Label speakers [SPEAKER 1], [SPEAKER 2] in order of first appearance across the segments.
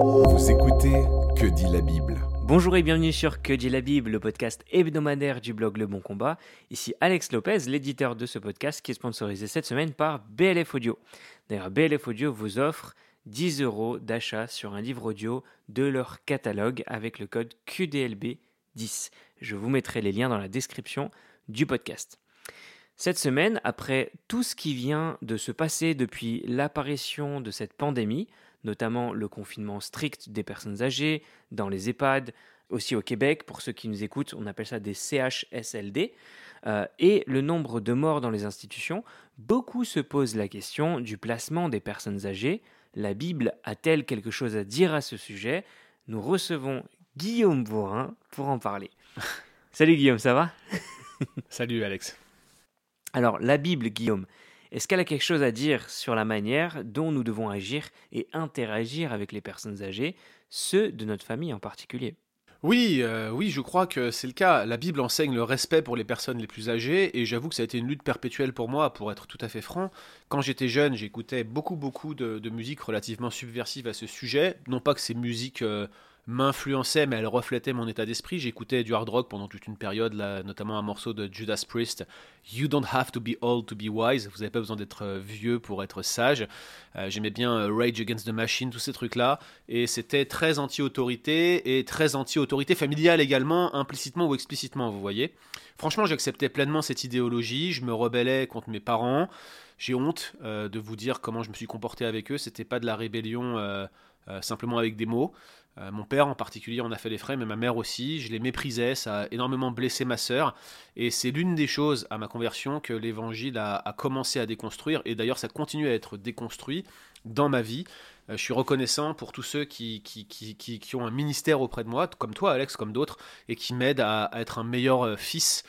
[SPEAKER 1] Vous écoutez Que dit la Bible?
[SPEAKER 2] Bonjour et bienvenue sur Que dit la Bible, le podcast hebdomadaire du blog Le Bon Combat. Ici Alex Lopez, l'éditeur de ce podcast qui est sponsorisé cette semaine par BLF Audio. D'ailleurs, BLF Audio vous offre 10 euros d'achat sur un livre audio de leur catalogue avec le code QDLB10. Je vous mettrai les liens dans la description du podcast. Cette semaine, après tout ce qui vient de se passer depuis l'apparition de cette pandémie, notamment le confinement strict des personnes âgées dans les EHPAD, aussi au Québec, pour ceux qui nous écoutent, on appelle ça des CHSLD, euh, et le nombre de morts dans les institutions, beaucoup se posent la question du placement des personnes âgées. La Bible a-t-elle quelque chose à dire à ce sujet? Nous recevons Guillaume Bourrin pour en parler. Salut Guillaume, ça va?
[SPEAKER 3] Salut Alex.
[SPEAKER 2] Alors, la Bible, Guillaume, est-ce qu'elle a quelque chose à dire sur la manière dont nous devons agir et interagir avec les personnes âgées, ceux de notre famille en particulier?
[SPEAKER 3] Oui, euh, oui, je crois que c'est le cas. La Bible enseigne le respect pour les personnes les plus âgées, et j'avoue que ça a été une lutte perpétuelle pour moi, pour être tout à fait franc. Quand j'étais jeune, j'écoutais beaucoup, beaucoup de, musique relativement subversive à ce sujet. Non pas que ces musiques euh, m'influençait, mais elle reflétait mon état d'esprit. J'écoutais du hard rock pendant toute une période, là, notamment un morceau de Judas Priest, You don't have to be old to be wise. Vous n'avez pas besoin d'être euh, vieux pour être sage. Euh, j'aimais bien euh, Rage Against the Machine, tous ces trucs-là. Et c'était très anti-autorité et très anti-autorité familiale également, implicitement ou explicitement, vous voyez. Franchement, j'acceptais pleinement cette idéologie. Je me rebellais contre mes parents. J'ai honte de vous dire comment je me suis comporté avec eux. C'était pas de la rébellion simplement avec des mots. Euh, mon père en particulier en a fait les frais, mais ma mère aussi. Je les méprisais, ça a énormément blessé ma sœur. Et c'est l'une des choses à ma conversion que l'évangile a, commencé à déconstruire. Et d'ailleurs, ça continue à être déconstruit dans ma vie. Euh, je suis reconnaissant pour tous ceux qui, qui, ont un ministère auprès de moi, comme toi, Alex, comme d'autres, et qui m'aident à, être un meilleur euh, fils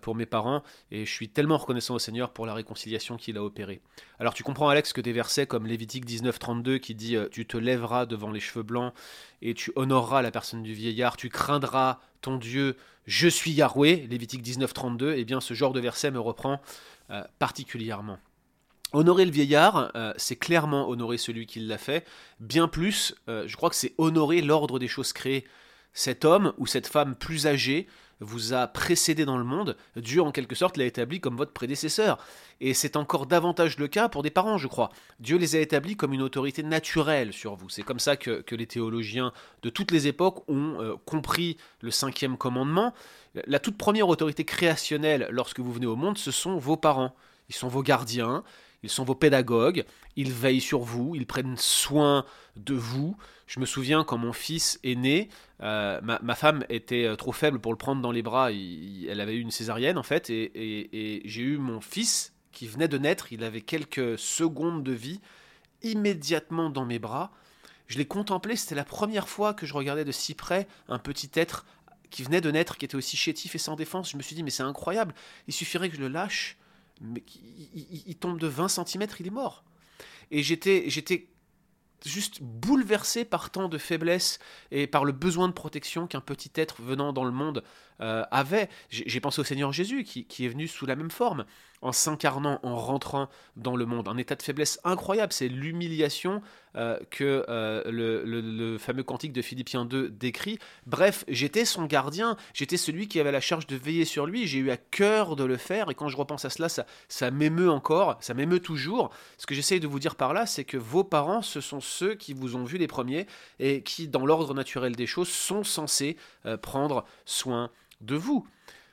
[SPEAKER 3] pour mes parents et je suis tellement reconnaissant au Seigneur pour la réconciliation qu'il a opérée. Alors tu comprends Alex que des versets comme Lévitique 19.32 qui dit euh, tu te lèveras devant les cheveux blancs et tu honoreras la personne du vieillard, tu craindras ton Dieu, je suis Yahweh, Lévitique 19.32, et eh bien ce genre de verset me reprend euh, particulièrement. Honorer le vieillard, c'est clairement honorer celui qui l'a fait. Bien plus, je crois que c'est honorer l'ordre des choses créées. Cet homme ou cette femme plus âgée vous a précédé dans le monde, Dieu en quelque sorte l'a établi comme votre prédécesseur. Et c'est encore davantage le cas pour des parents, je crois. Dieu les a établis comme une autorité naturelle sur vous. C'est comme ça que, les théologiens de toutes les époques ont euh, compris le cinquième commandement. La toute première autorité créationnelle lorsque vous venez au monde, ce sont vos parents. Ils sont vos gardiens, ils sont vos pédagogues, ils veillent sur vous, ils prennent soin de vous. Je me souviens quand mon fils est né, euh, ma, femme était euh, trop faible pour le prendre dans les bras, elle avait eu une césarienne en fait, et, j'ai eu mon fils qui venait de naître, il avait quelques secondes de vie, immédiatement dans mes bras. Je l'ai contemplé, c'était la première fois que je regardais de si près un petit être qui venait de naître, qui était aussi chétif et sans défense. Je me suis dit, mais c'est incroyable, il suffirait que je le lâche, mais il, tombe de 20 cm, il est mort. Et j'étais, j'étais juste bouleversé par tant de faiblesse et par le besoin de protection qu'un petit être venant dans le monde euh, avait. J'ai pensé au Seigneur Jésus qui, est venu sous la même forme, en s'incarnant, en rentrant dans le monde. Un état de faiblesse incroyable, c'est l'humiliation euh, que euh, le, fameux cantique de Philippiens 2 décrit. Bref, j'étais son gardien, j'étais celui qui avait la charge de veiller sur lui, j'ai eu à cœur de le faire, et quand je repense à cela, ça, ça m'émeut encore, ça m'émeut toujours. Ce que j'essaye de vous dire par là, c'est que vos parents, ce sont ceux qui vous ont vu les premiers, et qui, dans l'ordre naturel des choses, sont censés prendre soin de vous.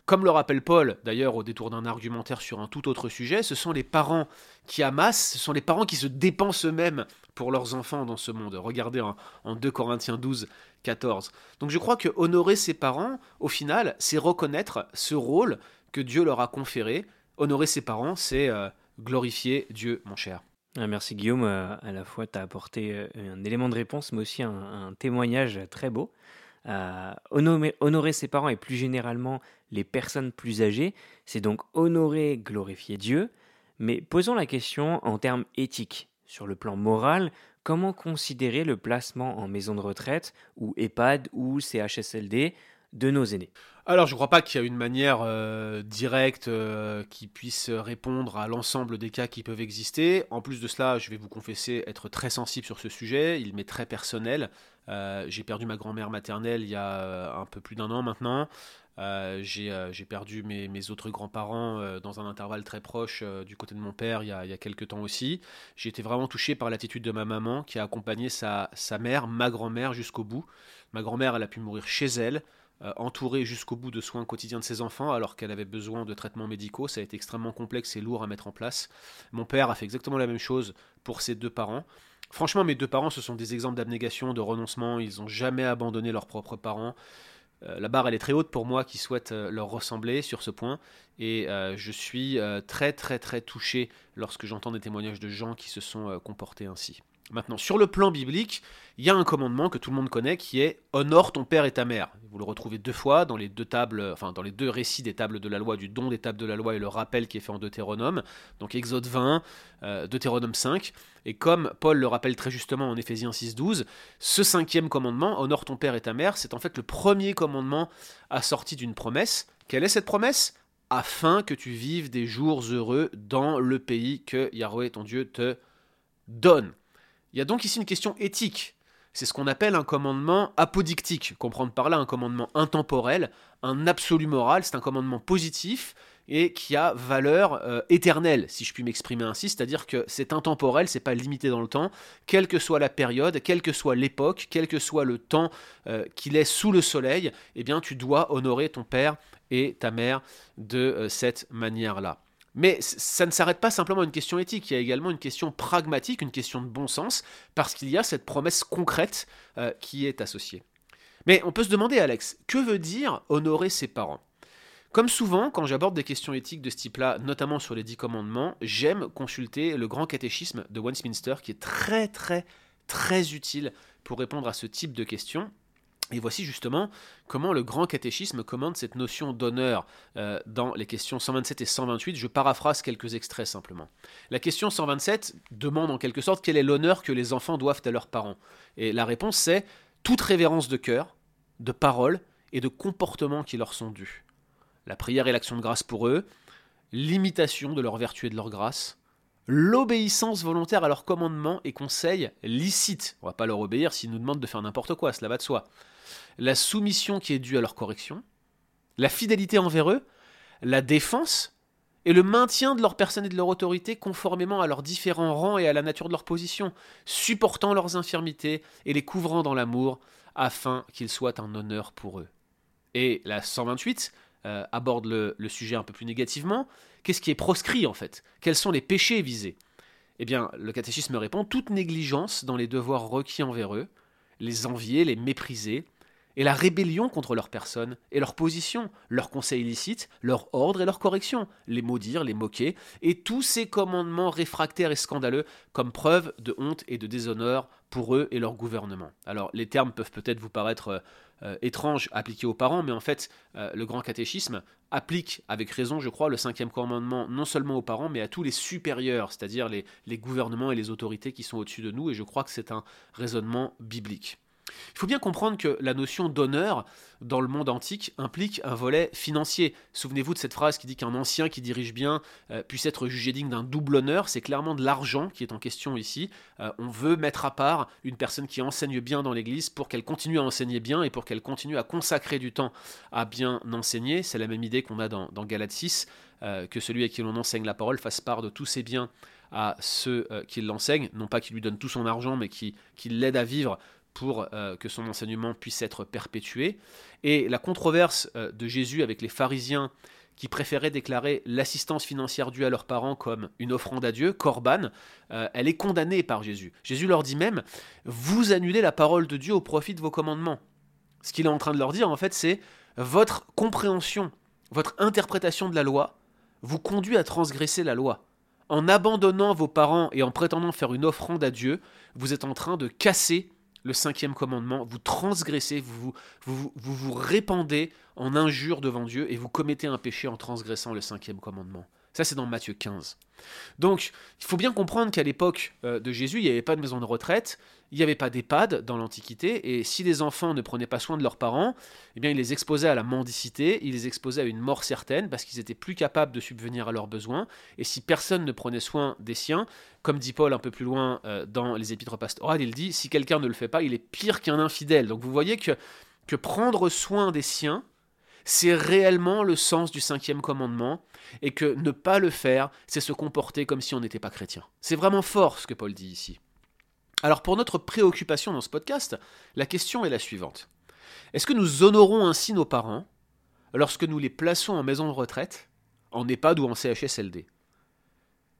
[SPEAKER 3] Comme le rappelle Paul, d'ailleurs, au détour d'un argumentaire sur un tout autre sujet, ce sont les parents qui amassent, ce sont les parents qui se dépensent eux-mêmes pour leurs enfants dans ce monde. Regardez en, 2 Corinthiens 12, 14. Donc je crois que honorer ses parents, au final, c'est reconnaître ce rôle que Dieu leur a conféré. Honorer ses parents, c'est euh, glorifier Dieu, mon cher.
[SPEAKER 2] Ah, merci Guillaume, euh, à la fois tu as apporté euh, un élément de réponse, mais aussi un témoignage très beau. Euh, honorer, ses parents et plus généralement les personnes plus âgées, c'est donc honorer, glorifier Dieu, mais posons la question en termes éthiques. Sur le plan moral, comment considérer le placement en maison de retraite ou EHPAD ou CHSLD de nos aînés?
[SPEAKER 3] Alors, je ne crois pas qu'il y ait une manière euh, directe euh, qui puisse répondre à l'ensemble des cas qui peuvent exister. En plus de cela, je vais vous confesser être très sensible sur ce sujet. Il m'est très personnel. Euh, j'ai perdu ma grand-mère maternelle il y a un peu plus d'un an maintenant. j'ai perdu mes, autres grands-parents dans un intervalle très proche du côté de mon père il y, a, il y a quelques temps aussi. J'ai été vraiment touché par l'attitude de ma maman qui a accompagné sa, sa mère, ma grand-mère, jusqu'au bout. Ma grand-mère, elle a pu mourir chez elle. Euh, entourée jusqu'au bout de soins quotidiens de ses enfants alors qu'elle avait besoin de traitements médicaux. Ça a été extrêmement complexe et lourd à mettre en place. Mon père a fait exactement la même chose pour ses deux parents. Franchement, mes deux parents, ce sont des exemples d'abnégation, de renoncement. Ils n'ont jamais abandonné leurs propres parents. Euh, la barre, elle est très haute pour moi qui souhaite euh, leur ressembler sur ce point. Et je suis très, très, très touché lorsque j'entends des témoignages de gens qui se sont comportés ainsi. Maintenant, sur le plan biblique, il y a un commandement que tout le monde connaît qui est honore ton père et ta mère. Vous le retrouvez deux fois dans les deux tables, enfin dans les deux récits des tables de la loi, du don des tables de la loi et le rappel qui est fait en Deutéronome, donc Exode 20, euh, Deutéronome 5. Et comme Paul le rappelle très justement en Éphésiens 6-12, ce cinquième commandement, honore ton père et ta mère, c'est en fait le premier commandement assorti d'une promesse. Quelle est cette promesse? Afin que tu vives des jours heureux dans le pays que Yahweh ton Dieu te donne. Il y a donc ici une question éthique. C'est ce qu'on appelle un commandement apodictique, comprendre par là un commandement intemporel, un absolu moral, c'est un commandement positif et qui a valeur euh, éternelle, si je puis m'exprimer ainsi, c'est-à-dire que c'est intemporel, c'est pas limité dans le temps, quelle que soit la période, quelle que soit l'époque, quel que soit le temps euh, qu'il est sous le soleil, eh bien tu dois honorer ton père et ta mère de euh, cette manière-là. Mais ça ne s'arrête pas simplement à une question éthique, il y a également une question pragmatique, une question de bon sens, parce qu'il y a cette promesse concrète euh, qui est associée. Mais on peut se demander, Alex, que veut dire honorer ses parents? Comme souvent, quand j'aborde des questions éthiques de ce type-là, notamment sur les dix commandements, j'aime consulter le grand catéchisme de Westminster, qui est très très très utile pour répondre à ce type de questions. Et voici justement comment le grand catéchisme commande cette notion d'honneur euh, dans les questions 127 et 128. Je paraphrase quelques extraits simplement. La question 127 demande en quelque sorte quel est l'honneur que les enfants doivent à leurs parents. Et la réponse c'est toute révérence de cœur, de parole et de comportement qui leur sont dus. La prière et l'action de grâce pour eux, l'imitation de leur vertu et de leur grâce, l'obéissance volontaire à leurs commandements et conseils licites. On va pas leur obéir s'ils nous demandent de faire n'importe quoi, cela va de soi la soumission qui est due à leur correction, la fidélité envers eux, la défense et le maintien de leur personne et de leur autorité conformément à leurs différents rangs et à la nature de leur position, supportant leurs infirmités et les couvrant dans l'amour, afin qu'ils soient un honneur pour eux. Et la 128 euh, aborde le, le sujet un peu plus négativement. Qu'est-ce qui est proscrit en fait? Quels sont les péchés visés? Eh bien, le catéchisme répond toute négligence dans les devoirs requis envers eux, les envier, les mépriser, et la rébellion contre leur personne et leur position, leurs conseils illicites, leur ordre et leur correction, les maudire, les moquer, et tous ces commandements réfractaires et scandaleux comme preuve de honte et de déshonneur pour eux et leur gouvernement. Alors les termes peuvent peut-être vous paraître euh, euh, étranges appliqués aux parents, mais en fait euh, le grand catéchisme applique avec raison, je crois, le cinquième commandement non seulement aux parents, mais à tous les supérieurs, c'est-à-dire les gouvernements et les autorités qui sont au-dessus de nous, et je crois que c'est un raisonnement biblique. Il faut bien comprendre que la notion d'honneur dans le monde antique implique un volet financier. Souvenez-vous de cette phrase qui dit qu'un ancien qui dirige bien euh, puisse être jugé digne d'un double honneur. C'est clairement de l'argent qui est en question ici. Euh, on veut mettre à part une personne qui enseigne bien dans l'Église pour qu'elle continue à enseigner bien et pour qu'elle continue à consacrer du temps à bien enseigner. C'est la même idée qu'on a dans, dans Galate 6, euh, que celui à qui l'on enseigne la parole fasse part de tous ses biens à ceux qui l'enseignent, non pas qu'il lui donne tout son argent, mais qui, qui l'aide à vivre pour euh, que son enseignement puisse être perpétué. Et la controverse euh, de Jésus avec les pharisiens qui préféraient déclarer l'assistance financière due à leurs parents comme une offrande à Dieu, Corban, euh, elle est condamnée par Jésus. Jésus leur dit même, vous annulez la parole de Dieu au profit de vos commandements. Ce qu'il est en train de leur dire, en fait, c'est votre compréhension, votre interprétation de la loi vous conduit à transgresser la loi. En abandonnant vos parents et en prétendant faire une offrande à Dieu, vous êtes en train de casser le cinquième commandement, vous transgressez, vous vous, répandez en injure devant Dieu et vous commettez un péché en transgressant le cinquième commandement. Ça, c'est dans Matthieu 15. Donc, il faut bien comprendre qu'à l'époque euh, de Jésus, il n'y avait pas de maison de retraite, il n'y avait pas d'EHPAD dans l'Antiquité, et si les enfants ne prenaient pas soin de leurs parents, eh bien, ils les exposaient à la mendicité, ils les exposaient à une mort certaine, parce qu'ils étaient plus capables de subvenir à leurs besoins, et si personne ne prenait soin des siens, comme dit Paul un peu plus loin euh, dans les épîtres pastorales, il dit, si quelqu'un ne le fait pas, il est pire qu'un infidèle. Donc vous voyez que, que prendre soin des siens, c'est réellement le sens du cinquième commandement, et que ne pas le faire, c'est se comporter comme si on n'était pas chrétien. C'est vraiment fort ce que Paul dit ici. Alors pour notre préoccupation dans ce podcast, la question est la suivante. Est-ce que nous honorons ainsi nos parents lorsque nous les plaçons en maison de retraite, en EHPAD ou en CHSLD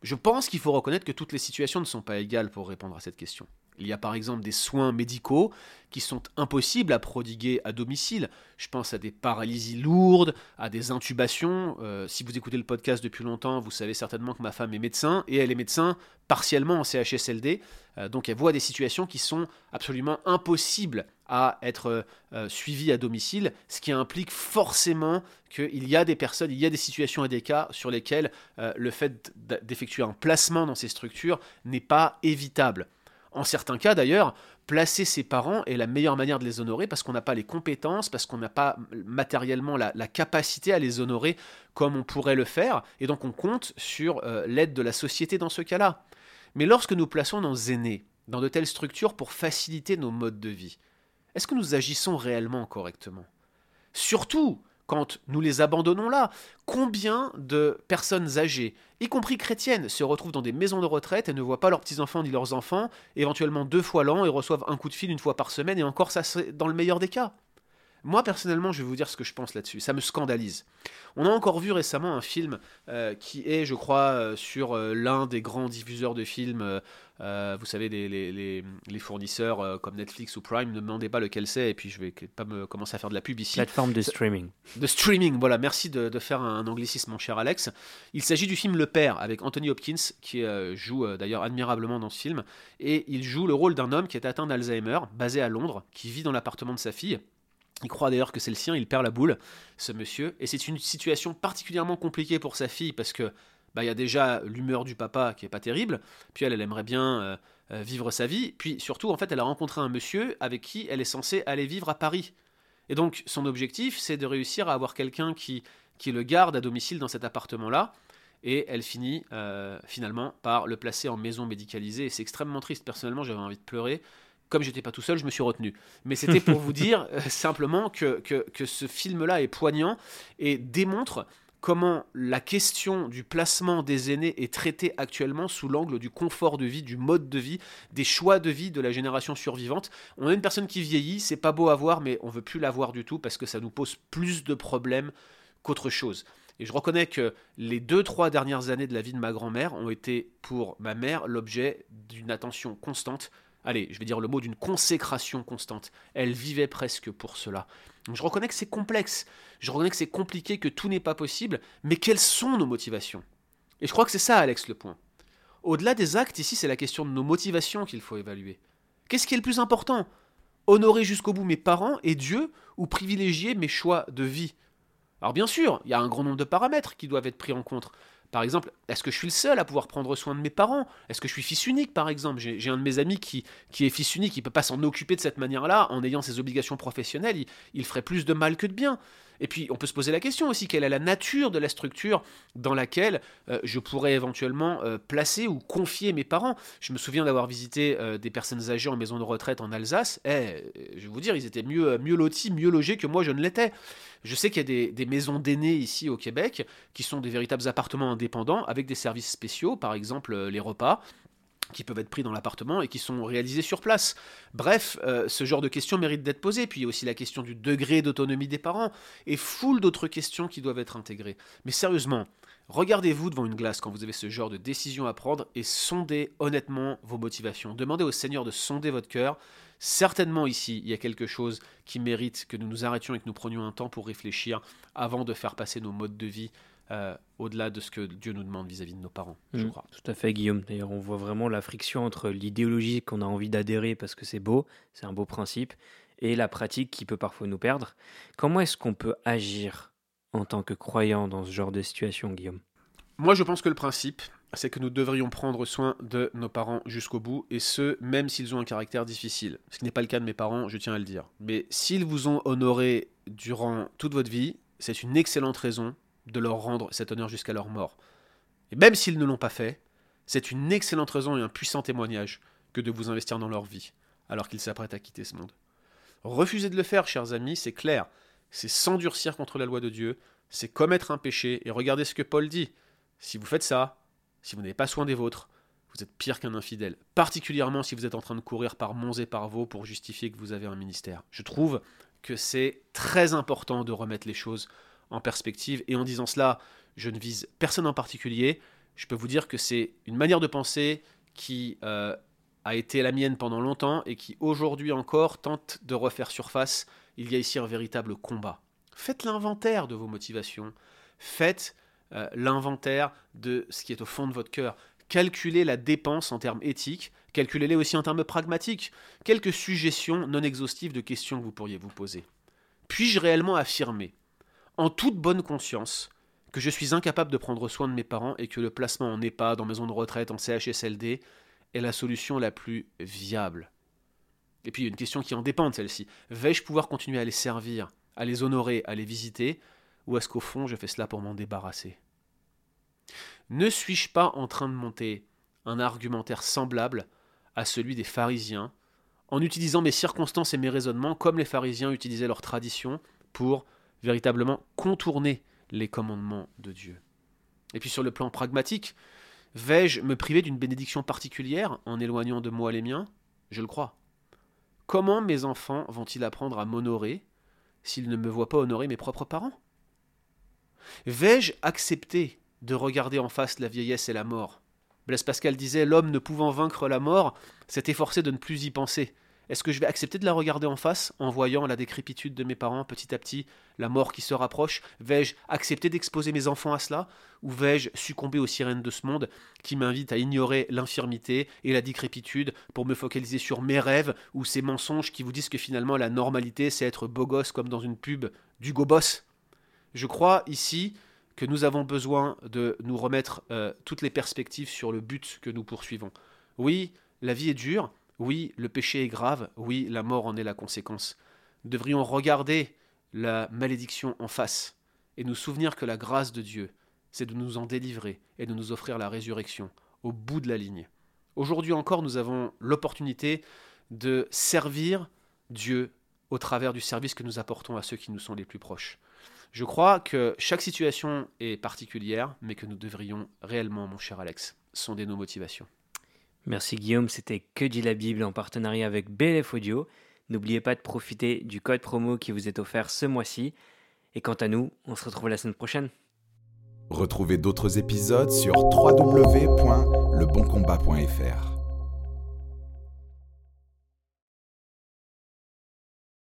[SPEAKER 3] Je pense qu'il faut reconnaître que toutes les situations ne sont pas égales pour répondre à cette question. Il y a par exemple des soins médicaux qui sont impossibles à prodiguer à domicile. Je pense à des paralysies lourdes, à des intubations. Euh, si vous écoutez le podcast depuis longtemps, vous savez certainement que ma femme est médecin et elle est médecin partiellement en CHSLD. Euh, donc elle voit des situations qui sont absolument impossibles à être euh, suivies à domicile, ce qui implique forcément qu'il y a des personnes, il y a des situations et des cas sur lesquels le fait d'effectuer un placement dans ces structures n'est pas évitable. En certains cas d'ailleurs, placer ses parents est la meilleure manière de les honorer parce qu'on n'a pas les compétences, parce qu'on n'a pas matériellement la, capacité à les honorer comme on pourrait le faire, et donc on compte sur euh, l'aide de la société dans ce cas-là. Mais lorsque nous plaçons nos aînés dans de telles structures pour faciliter nos modes de vie, est-ce que nous agissons réellement correctement? Surtout quand nous les abandonnons là, combien de personnes âgées, y compris chrétiennes, se retrouvent dans des maisons de retraite et ne voient pas leurs petits-enfants ni leurs enfants, éventuellement deux fois l'an, et reçoivent un coup de fil une fois par semaine, et encore ça c'est dans le meilleur des cas. Moi, personnellement, je vais vous dire ce que je pense là-dessus. Ça me scandalise. On a encore vu récemment un film euh, qui est, je crois, euh, sur euh, l'un des grands diffuseurs de films. vous savez, les, fournisseurs comme Netflix ou Prime. Ne me demandez pas lequel c'est, et puis je vais pas me commencer à faire de la pub ici.
[SPEAKER 2] Plateforme de streaming.
[SPEAKER 3] De streaming, voilà. Merci de, faire un, anglicisme, mon cher Alex. Il s'agit du film Le Père avec Anthony Hopkins, qui joue d'ailleurs admirablement dans ce film. Et il joue le rôle d'un homme qui est atteint d'Alzheimer, basé à Londres, qui vit dans l'appartement de sa fille il croit d'ailleurs que c'est le sien, il perd la boule, ce monsieur. Et c'est une situation particulièrement compliquée pour sa fille parce que bah, y a déjà l'humeur du papa qui est pas terrible, puis elle, elle aimerait bien euh, euh, vivre sa vie, puis surtout, en fait, elle a rencontré un monsieur avec qui elle est censée aller vivre à Paris. Et donc, son objectif, c'est de réussir à avoir quelqu'un qui, qui le garde à domicile dans cet appartement-là. Et elle finit euh, finalement par le placer en maison médicalisée. Et c'est extrêmement triste. Personnellement, j'avais envie de pleurer comme j'étais pas tout seul, je me suis retenu. Mais c'était pour vous dire euh, simplement que, que, ce film-là est poignant et démontre comment la question du placement des aînés est traitée actuellement sous l'angle du confort de vie, du mode de vie, des choix de vie de la génération survivante. On a une personne qui vieillit, c'est pas beau à voir, mais on veut plus la voir du tout parce que ça nous pose plus de problèmes qu'autre chose. Et je reconnais que les deux, trois dernières années de la vie de ma grand-mère ont été pour ma mère l'objet d'une attention constante allez, je vais dire le mot d'une consécration constante. Elle vivait presque pour cela. je reconnais que c'est complexe, je reconnais que c'est compliqué, que tout n'est pas possible, mais quelles sont nos motivations? Et je crois que c'est ça, Alex, le point. Au-delà des actes, ici, c'est la question de nos motivations qu'il faut évaluer. Qu'est-ce qui est le plus important? Honorer jusqu'au bout mes parents et Dieu ou privilégier mes choix de vie? Alors bien sûr, il y a un grand nombre de paramètres qui doivent être pris en compte. Par exemple, est-ce que je suis le seul à pouvoir prendre soin de mes parents? Est-ce que je suis fils unique, par exemple? J'ai un de mes amis qui, est fils unique, il ne peut pas s'en occuper de cette manière-là, en ayant ses obligations professionnelles, il, ferait plus de mal que de bien. Et puis, on peut se poser la question aussi, quelle est la nature de la structure dans laquelle euh, je pourrais éventuellement euh, placer ou confier mes parents? Je me souviens d'avoir visité euh, des personnes âgées en maison de retraite en Alsace. Eh, je vais vous dire, ils étaient mieux, mieux lotis, mieux logés que moi je ne l'étais. Je sais qu'il y a des maisons d'aînés ici au Québec qui sont des véritables appartements indépendants avec des services spéciaux, par exemple les repas qui peuvent être pris dans l'appartement et qui sont réalisés sur place. Bref, euh, ce genre de questions mérite d'être posées. Puis il y a aussi la question du degré d'autonomie des parents et foule d'autres questions qui doivent être intégrées. Mais sérieusement, regardez-vous devant une glace quand vous avez ce genre de décision à prendre et sondez honnêtement vos motivations. Demandez au Seigneur de sonder votre cœur. Certainement ici, il y a quelque chose qui mérite que nous nous arrêtions et que nous prenions un temps pour réfléchir avant de faire passer nos modes de vie euh, au-delà de ce que Dieu nous demande vis-à-vis de nos parents, je mm. crois.
[SPEAKER 2] Tout à fait, Guillaume. D'ailleurs, on voit vraiment la friction entre l'idéologie qu'on a envie d'adhérer parce que c'est beau, c'est un beau principe, et la pratique qui peut parfois nous perdre. Comment est-ce qu'on peut agir en tant que croyant dans ce genre de situation, Guillaume?
[SPEAKER 3] Moi, je pense que le principe, c'est que nous devrions prendre soin de nos parents jusqu'au bout, et ce, même s'ils ont un caractère difficile. Ce qui n'est pas le cas de mes parents, je tiens à le dire. Mais s'ils vous ont honoré durant toute votre vie, c'est une excellente raison de leur rendre cet honneur jusqu'à leur mort. Et même s'ils ne l'ont pas fait, c'est une excellente raison et un puissant témoignage que de vous investir dans leur vie, alors qu'ils s'apprêtent à quitter ce monde. Refuser de le faire, chers amis, c'est clair. C'est s'endurcir contre la loi de Dieu, c'est commettre un péché, et regardez ce que Paul dit. Si vous faites ça, si vous n'avez pas soin des vôtres, vous êtes pire qu'un infidèle, particulièrement si vous êtes en train de courir par monts et par vaux pour justifier que vous avez un ministère. Je trouve que c'est très important de remettre les choses en perspective, et en disant cela, je ne vise personne en particulier, je peux vous dire que c'est une manière de penser qui euh, a été la mienne pendant longtemps et qui aujourd'hui encore tente de refaire surface. Il y a ici un véritable combat. Faites l'inventaire de vos motivations, faites euh, l'inventaire de ce qui est au fond de votre cœur. Calculez la dépense en termes éthiques, calculez-les aussi en termes pragmatiques. Quelques suggestions non exhaustives de questions que vous pourriez vous poser. Puis-je réellement affirmer, en toute bonne conscience, que je suis incapable de prendre soin de mes parents et que le placement en EHPAD, en maison de retraite, en CHSLD est la solution la plus viable Et puis il y a une question qui en dépend de celle-ci. Vais-je pouvoir continuer à les servir, à les honorer, à les visiter ou est-ce qu'au fond je fais cela pour m'en débarrasser? Ne suis-je pas en train de monter un argumentaire semblable à celui des pharisiens, en utilisant mes circonstances et mes raisonnements comme les pharisiens utilisaient leur tradition pour véritablement contourner les commandements de Dieu Et puis sur le plan pragmatique, vais-je me priver d'une bénédiction particulière en éloignant de moi les miens? Je le crois. Comment mes enfants vont-ils apprendre à m'honorer s'ils ne me voient pas honorer mes propres parents? Vais-je accepter de regarder en face la vieillesse et la mort? Blaise Pascal disait L'homme ne pouvant vaincre la mort s'est efforcé de ne plus y penser. Est-ce que je vais accepter de la regarder en face en voyant la décrépitude de mes parents petit à petit, la mort qui se rapproche? Vais-je accepter d'exposer mes enfants à cela? Ou vais-je succomber aux sirènes de ce monde qui m'invitent à ignorer l'infirmité et la décrépitude pour me focaliser sur mes rêves ou ces mensonges qui vous disent que finalement la normalité c'est être beau gosse comme dans une pub du Boss je crois ici que nous avons besoin de nous remettre euh, toutes les perspectives sur le but que nous poursuivons. Oui, la vie est dure, oui, le péché est grave, oui, la mort en est la conséquence. Nous devrions regarder la malédiction en face et nous souvenir que la grâce de Dieu, c'est de nous en délivrer et de nous offrir la résurrection au bout de la ligne. Aujourd'hui encore, nous avons l'opportunité de servir Dieu au travers du service que nous apportons à ceux qui nous sont les plus proches. Je crois que chaque situation est particulière, mais que nous devrions réellement, mon cher Alex, sonder nos motivations.
[SPEAKER 2] Merci Guillaume, c'était Que dit la Bible en partenariat avec BLF Audio. N'oubliez pas de profiter du code promo qui vous est offert ce mois-ci. Et quant à nous, on se retrouve la semaine prochaine.
[SPEAKER 1] Retrouvez d'autres épisodes sur www.leboncombat.fr.